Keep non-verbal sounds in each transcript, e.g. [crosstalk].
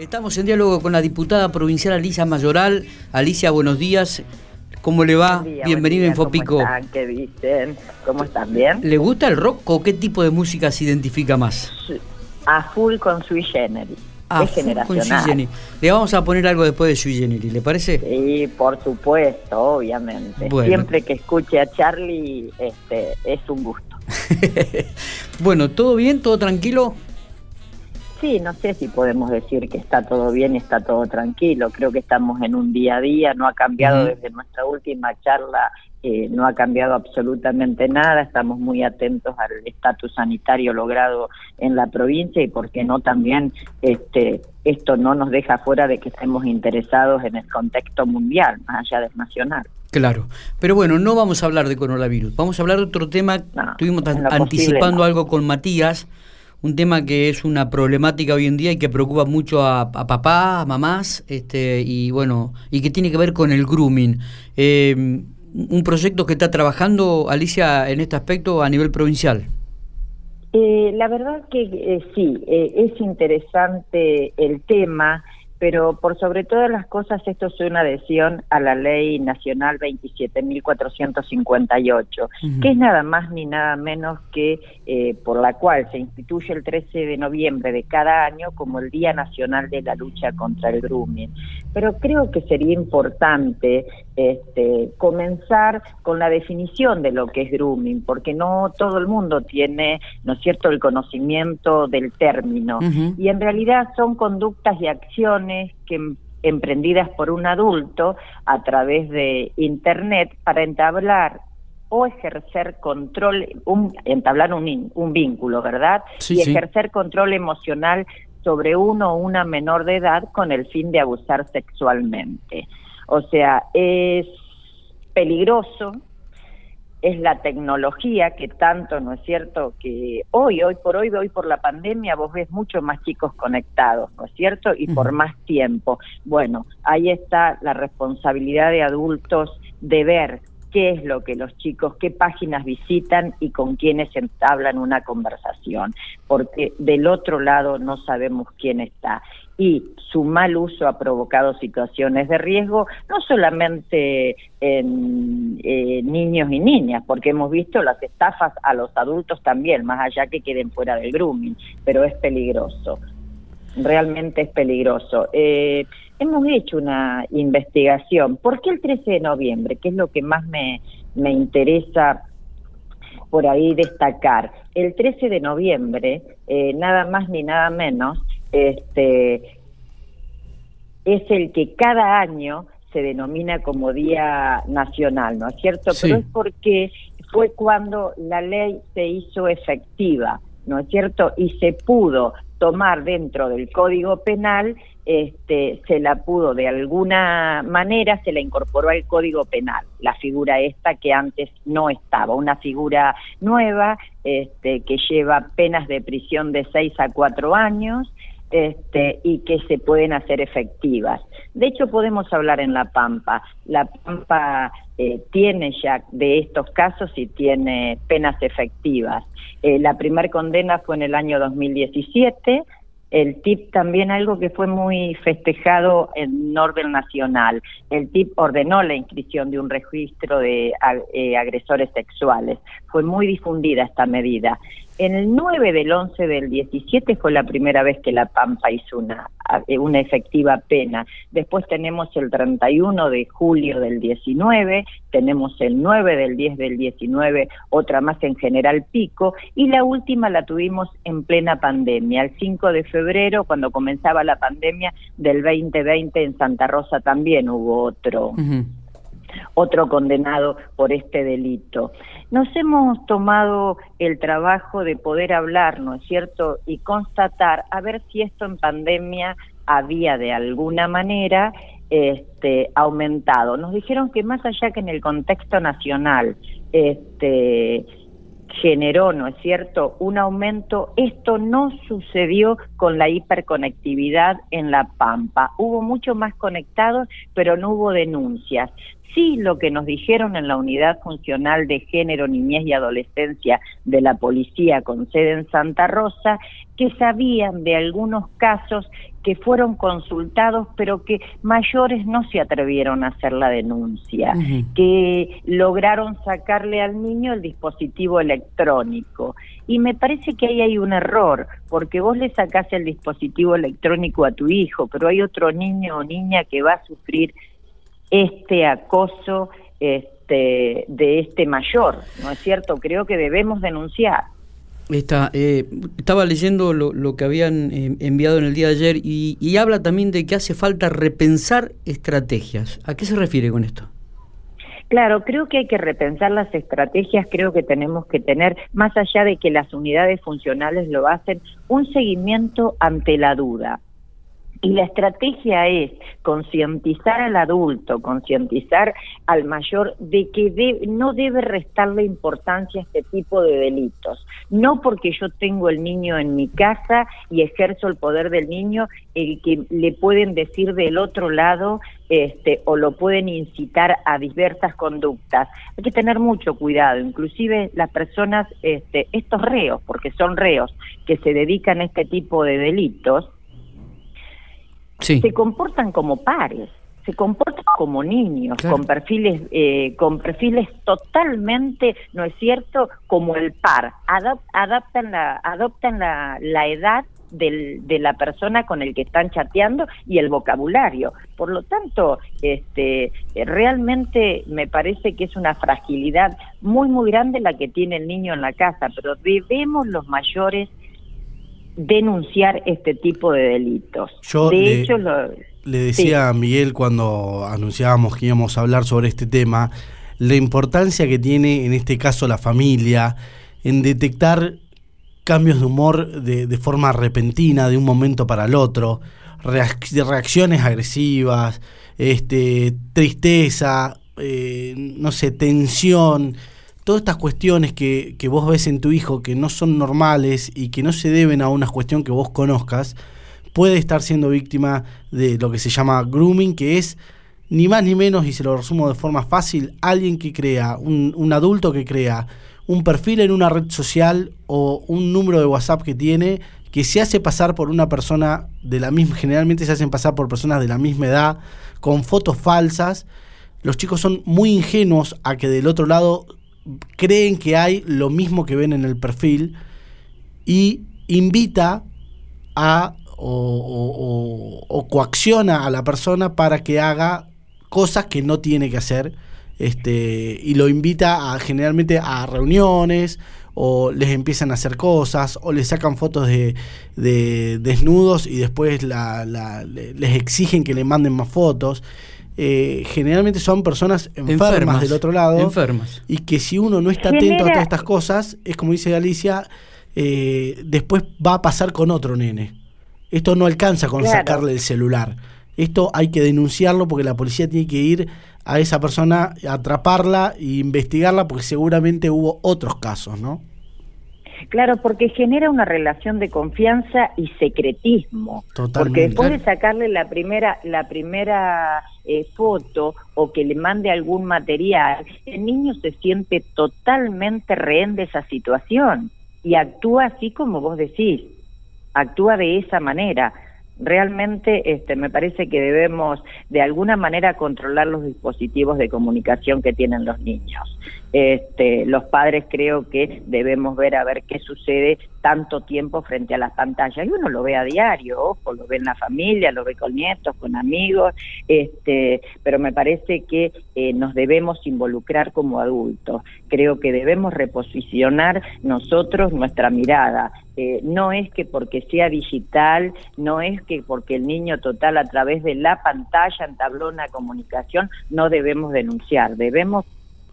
Estamos en diálogo con la diputada provincial Alicia Mayoral. Alicia, buenos días. ¿Cómo le va? Bienvenido en Fopico. ¿Cómo están? ¿Qué dicen? ¿Cómo están? ¿Bien? ¿Le gusta el rock o qué tipo de música se identifica más? A full con Sui Generis. A full con Sui Generis. Le vamos a poner algo después de Sui Generis, ¿le parece? Sí, por supuesto, obviamente. Siempre que escuche a Charlie este, es un gusto. [laughs] bueno, ¿todo bien? ¿Todo tranquilo? Sí, no sé si podemos decir que está todo bien y está todo tranquilo. Creo que estamos en un día a día, no ha cambiado desde nuestra última charla, eh, no ha cambiado absolutamente nada. Estamos muy atentos al estatus sanitario logrado en la provincia y, por qué no, también este, esto no nos deja fuera de que estemos interesados en el contexto mundial, más allá del nacional. Claro, pero bueno, no vamos a hablar de coronavirus, vamos a hablar de otro tema. Estuvimos anticipando algo con Matías un tema que es una problemática hoy en día y que preocupa mucho a, papás, a mamás, este, y bueno, y que tiene que ver con el grooming. Eh, un proyecto que está trabajando Alicia en este aspecto a nivel provincial. Eh, la verdad que eh, sí, es interesante el tema pero por sobre todas las cosas esto es una adhesión a la ley nacional 27.458, que es nada más ni nada menos que eh, por la cual se instituye el 13 de noviembre de cada año como el Día Nacional de la Lucha contra el Grooming. Pero creo que sería importante este, comenzar con la definición de lo que es grooming, porque no todo el mundo tiene, ¿no es cierto?, el conocimiento del término. Y en realidad son conductas y acciones que em, emprendidas por un adulto a través de internet para entablar o ejercer control, un, entablar un, un vínculo, ¿verdad? y ejercer control emocional sobre uno o una menor de edad con el fin de abusar sexualmente. O sea, es peligroso, es la tecnología que tanto, ¿no es cierto?, que hoy, hoy por hoy, hoy por la pandemia, vos ves muchos más chicos conectados, ¿no es cierto?, y por más tiempo. Bueno, ahí está la responsabilidad de adultos de ver qué es lo que los chicos, qué páginas visitan y con quiénes entablan una conversación, porque del otro lado no sabemos quién está. Y su mal uso ha provocado situaciones de riesgo, no solamente en eh, niños y niñas, porque hemos visto las estafas a los adultos también, más allá que queden fuera del grooming, pero es peligroso realmente es peligroso. Eh, hemos hecho una investigación. ¿Por qué el 13 de noviembre? ¿Qué es lo que más me, me interesa por ahí destacar? El 13 de noviembre, eh, nada más ni nada menos, este, es el que cada año se denomina como Día Nacional, ¿no es cierto? Pero es porque fue cuando la ley se hizo efectiva, ¿no es cierto? Y se pudo tomar dentro del Código Penal, este, se la pudo de alguna manera, se la incorporó al Código Penal, la figura esta que antes no estaba, una figura nueva este, que lleva penas de prisión de 6 a 4 años, este, y que se pueden hacer efectivas. De hecho, podemos hablar en La Pampa. La Pampa eh, tiene ya de estos casos y tiene penas efectivas. Eh, la primera condena fue en el año 2017. El TIP también algo que fue muy festejado en orden nacional. El TIP ordenó la inscripción de un registro de eh, agresores sexuales. Fue muy difundida esta medida. En el 9 del 11 del 17 fue la primera vez que La Pampa hizo una, eh, una efectiva pena. Después tenemos el 31 de julio del 19, tenemos el 9 del 10 del 19, otra más en General Pico, y la última la tuvimos en plena pandemia, el 5 de febrero, cuando comenzaba la pandemia del 2020 en Santa Rosa también hubo otro otro condenado por este delito. Nos hemos tomado el trabajo de poder hablar, ¿no es cierto?, y constatar a ver si esto en pandemia había de alguna manera este, aumentado. Nos dijeron que más allá que en el contexto nacional este, generó, ¿no es cierto?, un aumento. Esto no sucedió con la hiperconectividad en La Pampa. Hubo mucho más conectados, pero no hubo denuncias. Sí, lo que nos dijeron en la unidad funcional de género, niñez y adolescencia de la policía con sede en Santa Rosa, que sabían de algunos casos que fueron consultados, pero que mayores no se atrevieron a hacer la denuncia, que lograron sacarle al niño el dispositivo electrónico. Y me parece que ahí hay un error, porque vos le sacás el dispositivo electrónico a tu hijo, pero hay otro niño o niña que va a sufrir este acoso este, de este mayor, ¿no es cierto? Creo que debemos denunciar. Está, eh, estaba leyendo lo, que habían eh, enviado en el día de ayer y, y, habla también de que hace falta repensar estrategias. ¿A qué se refiere con esto? Claro, creo que hay que repensar las estrategias, creo que tenemos que tener, más allá de que las unidades funcionales lo hacen, un seguimiento ante la duda. Y la estrategia es concientizar al adulto, concientizar al mayor de que no debe restarle importancia a este tipo de delitos. No porque yo tengo el niño en mi casa y ejerzo el poder del niño, el que le pueden decir del otro lado este, o lo pueden incitar a diversas conductas. Hay que tener mucho cuidado, inclusive las personas, este, estos reos, porque son reos que se dedican a este tipo de delitos, se comportan como pares, se comportan como niños, con perfiles, eh, con perfiles totalmente, ¿no es cierto?, como el par. adaptan la, adoptan la, la edad del, de la persona con el que están chateando y el vocabulario. Por lo tanto, este, realmente me parece que es una fragilidad muy, muy grande la que tiene el niño en la casa, pero debemos los mayores denunciar este tipo de delitos. Yo le, hecho, le decía a Miguel cuando anunciábamos que íbamos a hablar sobre este tema, la importancia que tiene en este caso la familia en detectar cambios de humor de, forma repentina, de un momento para el otro, reacciones agresivas, este, tristeza, eh, no sé, tensión todas estas cuestiones que, que, vos ves en tu hijo que no son normales y que no se deben a una cuestión que vos conozcas, puede estar siendo víctima de lo que se llama grooming, que es ni más ni menos, y se lo resumo de forma fácil, alguien que crea, un, un adulto que crea un perfil en una red social o un número de WhatsApp que tiene que se hace pasar por una persona de la misma, generalmente se hacen pasar por personas de la misma edad, con fotos falsas. Los chicos son muy ingenuos a que del otro lado creen que hay lo mismo que ven en el perfil y invita a o, coacciona a la persona para que haga cosas que no tiene que hacer este, y lo invita a generalmente a reuniones o les empiezan a hacer cosas o les sacan fotos de, desnudos y después les exigen que le manden más fotos eh, generalmente son personas enfermas, del otro lado. Enfermas. Y que si uno no está atento a todas estas cosas, es como dice Alicia, eh, después va a pasar con otro nene. Esto no alcanza con sacarle el celular. Esto hay que denunciarlo porque la policía tiene que ir a esa persona, atraparla e investigarla porque seguramente hubo otros casos, ¿no? Claro, porque genera una relación de confianza y secretismo. Porque después de sacarle la primera, la primera eh, foto o que le mande algún material, el niño se siente totalmente rehén de esa situación y actúa así como vos decís, actúa de esa manera realmente este, me parece que debemos de alguna manera controlar los dispositivos de comunicación que tienen los niños. Este, los padres creo que debemos ver a ver qué sucede tanto tiempo frente a las pantallas. Y uno lo ve a diario, ojo, lo ve en la familia, lo ve con nietos, con amigos, este, pero me parece que eh, nos debemos involucrar como adultos. Creo que debemos reposicionar nosotros nuestra mirada. Eh, no es que porque sea digital, no es que porque el niño total a través de la pantalla entabló una comunicación, no debemos denunciar, debemos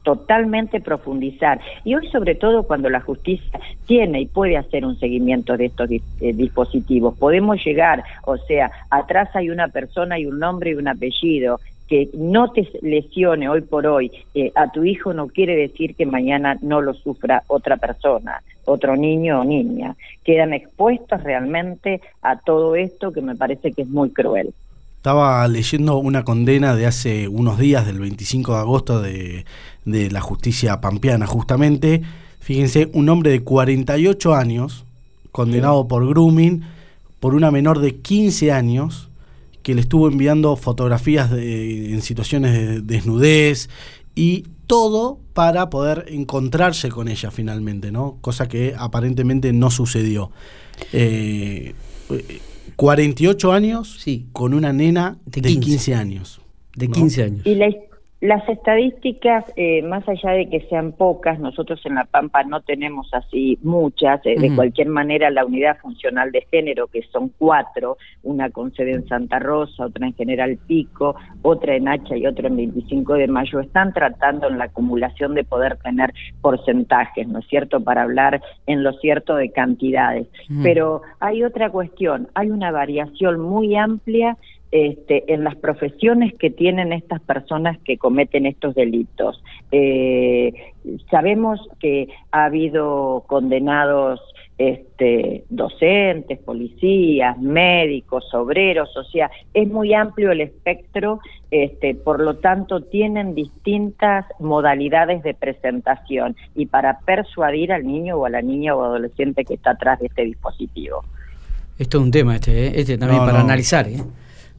totalmente profundizar. Y hoy sobre todo cuando la justicia tiene y puede hacer un seguimiento de estos eh, dispositivos, podemos llegar, o sea, atrás hay una persona y un nombre y un apellido, que no te lesione hoy por hoy eh, a tu hijo no quiere decir que mañana no lo sufra otra persona, otro niño o niña. Quedan expuestos realmente a todo esto que me parece que es muy cruel. Estaba leyendo una condena de hace unos días, del 25 de agosto, de, de la justicia pampeana, justamente. Fíjense, un hombre de 48 años, condenado por grooming, por una menor de 15 años, que le estuvo enviando fotografías de, en situaciones de desnudez y todo para poder encontrarse con ella finalmente, ¿no? Cosa que aparentemente no sucedió. Eh, 48 años sí. con una nena de 15, años. De 15 años. Y la, las estadísticas, eh, más allá de que sean pocas, nosotros en La Pampa no tenemos así muchas. Eh, de cualquier manera, la unidad funcional de género, que son cuatro, una con sede en Santa Rosa, otra en General Pico, otra en Hacha y otra en 25 de Mayo, están tratando en la acumulación de poder tener porcentajes, ¿no es cierto?, para hablar en lo cierto de cantidades. Pero hay otra cuestión, hay una variación muy amplia este, en las profesiones que tienen estas personas que cometen estos delitos. Eh, sabemos que ha habido condenados este, docentes, policías, médicos, obreros, o sea, es muy amplio el espectro, este, por lo tanto tienen distintas modalidades de presentación y para persuadir al niño o a la niña o adolescente que está atrás de este dispositivo. Esto es un tema, este, ¿eh? este también para analizar. ¿eh?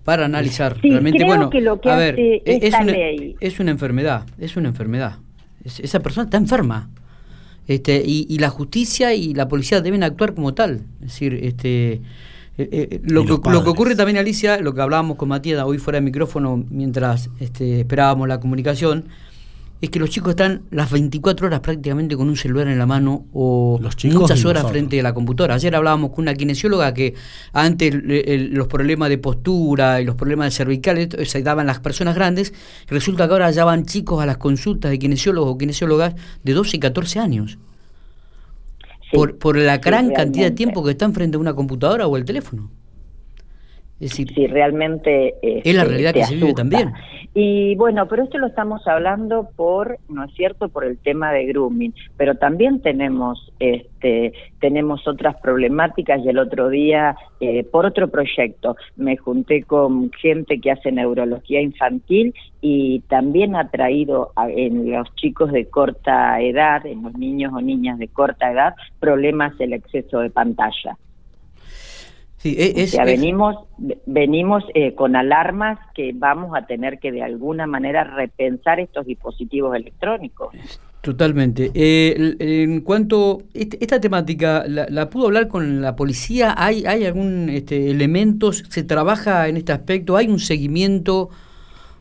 Para analizar. Realmente bueno a ver es, una, es una enfermedad es una enfermedad. Esa persona está enferma. Este y, la justicia y la policía deben actuar como tal. Es decir este eh, eh, lo, que, lo, que, ocurre también Alicia lo que hablábamos con Matías hoy fuera de micrófono mientras este, esperábamos la comunicación es que los chicos están las 24 horas prácticamente con un celular en la mano o muchas horas frente a la computadora. Ayer hablábamos con una kinesióloga que antes los problemas de postura y los problemas de cervicales se daban las personas grandes. Resulta que ahora ya van chicos a las consultas de kinesiólogos o kinesiólogas de 12 y 14 años. por, por la gran cantidad de tiempo que están frente a una computadora o el teléfono. Es decir, realmente es la este, realidad que se vive también. Y bueno, pero esto lo estamos hablando por, ¿no es cierto?, por el tema de grooming, pero también tenemos este tenemos otras problemáticas y el otro día eh, por otro proyecto me junté con gente que hace neurología infantil y también ha traído en los chicos de corta edad, en los niños o niñas de corta edad, problemas el exceso de pantalla. Sí, e, es, venimos, venimos eh, con alarmas que vamos a tener que de alguna manera repensar estos dispositivos electrónicos. Totalmente. Eh, en cuanto este, esta temática, la, pudo hablar con la policía? ¿Hay, hay algún este, elemento? ¿Se trabaja en este aspecto? ¿Hay un seguimiento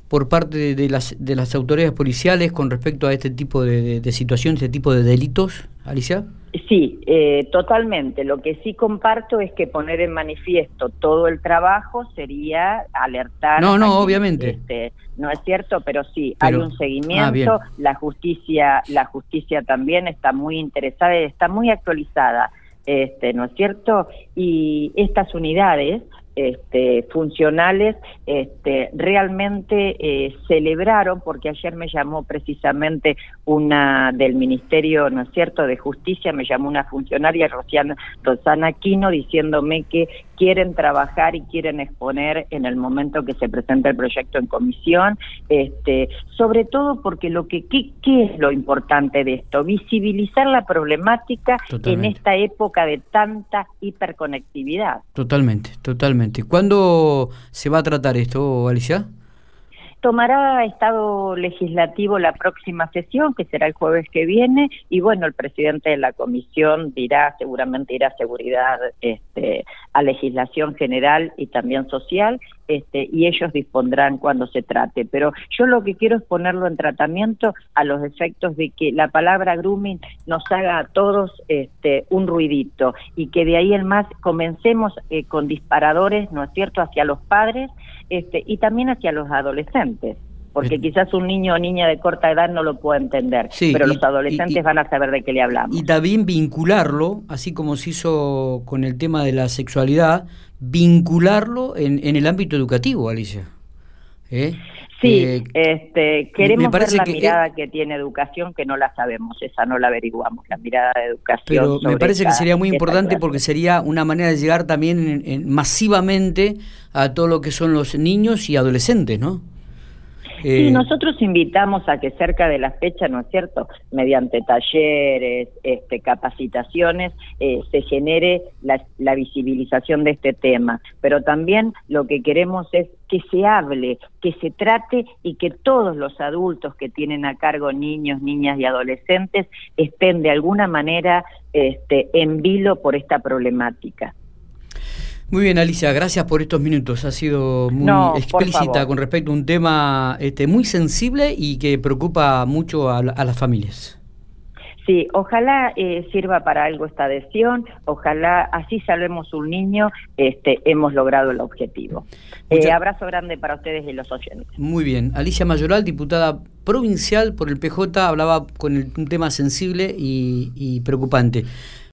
por parte de, las, de las autoridades policiales con respecto a este tipo de, de situaciones, este tipo de delitos, Alicia? Sí, eh, totalmente. Lo que sí comparto es que poner en manifiesto todo el trabajo sería alertar. No, no, obviamente. Este, no es cierto, pero sí hay un seguimiento. Ah, la justicia, la justicia también está muy interesada y está muy actualizada. Este, ¿no es cierto? Y estas unidades este, funcionales este, realmente eh, celebraron, porque ayer me llamó precisamente una del Ministerio, ¿no es cierto?, de Justicia, me llamó una funcionaria, Rosana, Rosana Quino, diciéndome que quieren trabajar y quieren exponer en el momento que se presente el proyecto en comisión, este, sobre todo porque lo que qué, es lo importante de esto, visibilizar la problemática en esta época de tanta hiperconectividad. Totalmente, totalmente. ¿Cuándo se va a tratar esto, Alicia? Tomará estado legislativo la próxima sesión, que será el jueves que viene, y bueno, el presidente de la comisión dirá, seguramente irá a seguridad, este, a legislación general y también social, este, y ellos dispondrán cuando se trate. Pero yo lo que quiero es ponerlo en tratamiento a los efectos de que la palabra grooming nos haga a todos este, un ruidito y que de ahí en más comencemos eh, con disparadores, ¿no es cierto?, hacia los padres este, y también hacia los adolescentes porque quizás un niño o niña de corta edad no lo pueda entender, pero los adolescentes van a saber de qué le hablamos. Y también vincularlo, así como se hizo con el tema de la sexualidad, vincularlo en, en el ámbito educativo, Alicia. ¿eh? Sí, eh, este, queremos ver la mirada que tiene educación, que no la sabemos, esa no la averiguamos, la mirada de educación. Pero me parece que sería muy importante porque sería una manera de llegar también masivamente a todo lo que son los niños y adolescentes, ¿no? Sí, eh, nosotros invitamos a que cerca de la fecha, ¿no es cierto?, mediante talleres, este, capacitaciones, eh, se genere la, la visibilización de este tema. Pero también lo que queremos es que se hable, que se trate y que todos los adultos que tienen a cargo niños, niñas y adolescentes estén de alguna manera este, en vilo por esta problemática. Muy bien, Alicia, gracias por estos minutos. Ha sido muy explícita con respecto a un tema este, muy sensible y que preocupa mucho a, las familias. Sí, ojalá eh, sirva para algo esta adhesión, ojalá así salvemos un niño, este, hemos logrado el objetivo. Eh, abrazo grande para ustedes y los oyentes. Muy bien, Alicia Mayoral, diputada provincial por el PJ, hablaba con un tema sensible y preocupante.